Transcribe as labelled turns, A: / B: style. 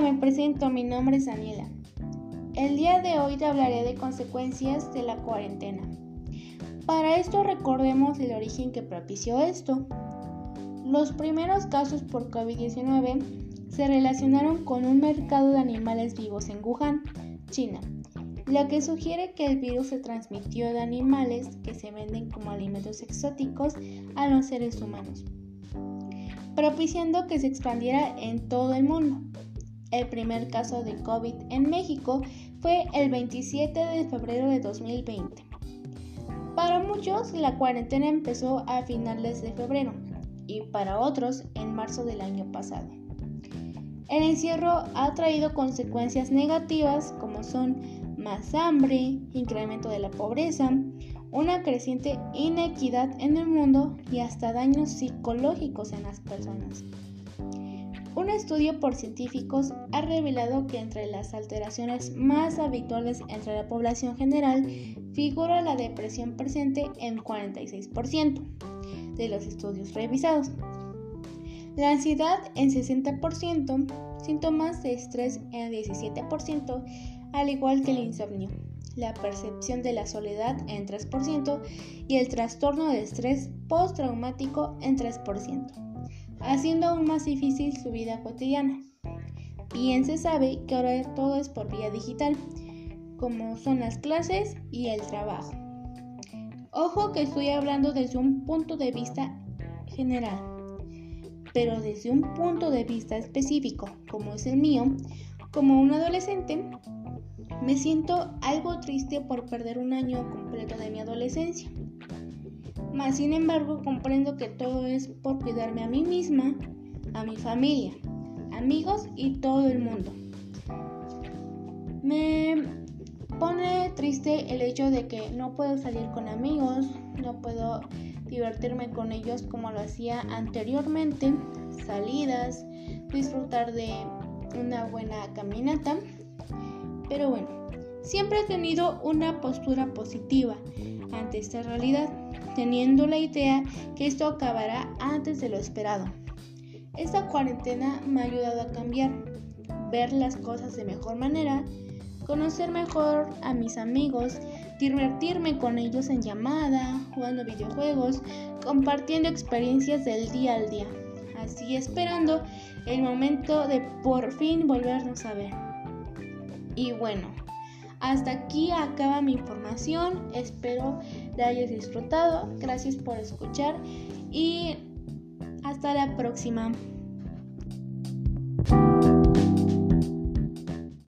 A: me presento, mi nombre es Daniela. El día de hoy te hablaré de consecuencias de la cuarentena. Para esto recordemos el origen que propició esto. Los primeros casos por COVID-19 se relacionaron con un mercado de animales vivos en Wuhan, China, lo que sugiere que el virus se transmitió de animales que se venden como alimentos exóticos a los seres humanos, propiciando que se expandiera en todo el mundo. El primer caso de COVID en México fue el 27 de febrero de 2020. Para muchos, la cuarentena empezó a finales de febrero y para otros en marzo del año pasado. El encierro ha traído consecuencias negativas como son más hambre, incremento de la pobreza, una creciente inequidad en el mundo y hasta daños psicológicos en las personas. Un estudio por científicos ha revelado que entre las alteraciones más habituales entre la población general figura la depresión presente en 46% de los estudios revisados, la ansiedad en 60%, síntomas de estrés en 17%, al igual que el insomnio, la percepción de la soledad en 3% y el trastorno de estrés postraumático en 3%, haciendo aún más difícil su vida cotidiana. Bien se sabe que ahora todo es por vía digital, como son las clases y el trabajo. Ojo que estoy hablando desde un punto de vista general, pero desde un punto de vista específico, como es el mío, como un adolescente, me siento algo triste por perder un año completo de mi adolescencia. Mas, sin embargo, comprendo que todo es por cuidarme a mí misma, a mi familia, amigos y todo el mundo. Me pone triste el hecho de que no puedo salir con amigos, no puedo divertirme con ellos como lo hacía anteriormente, salidas, disfrutar de una buena caminata pero bueno, siempre he tenido una postura positiva ante esta realidad, teniendo la idea que esto acabará antes de lo esperado. Esta cuarentena me ha ayudado a cambiar, ver las cosas de mejor manera, conocer mejor a mis amigos, divertirme con ellos en llamada, jugando videojuegos, compartiendo experiencias del día al día, así esperando el momento de por fin volvernos a ver. Y bueno, hasta aquí acaba mi información. Espero la hayas disfrutado. Gracias por escuchar y hasta la próxima.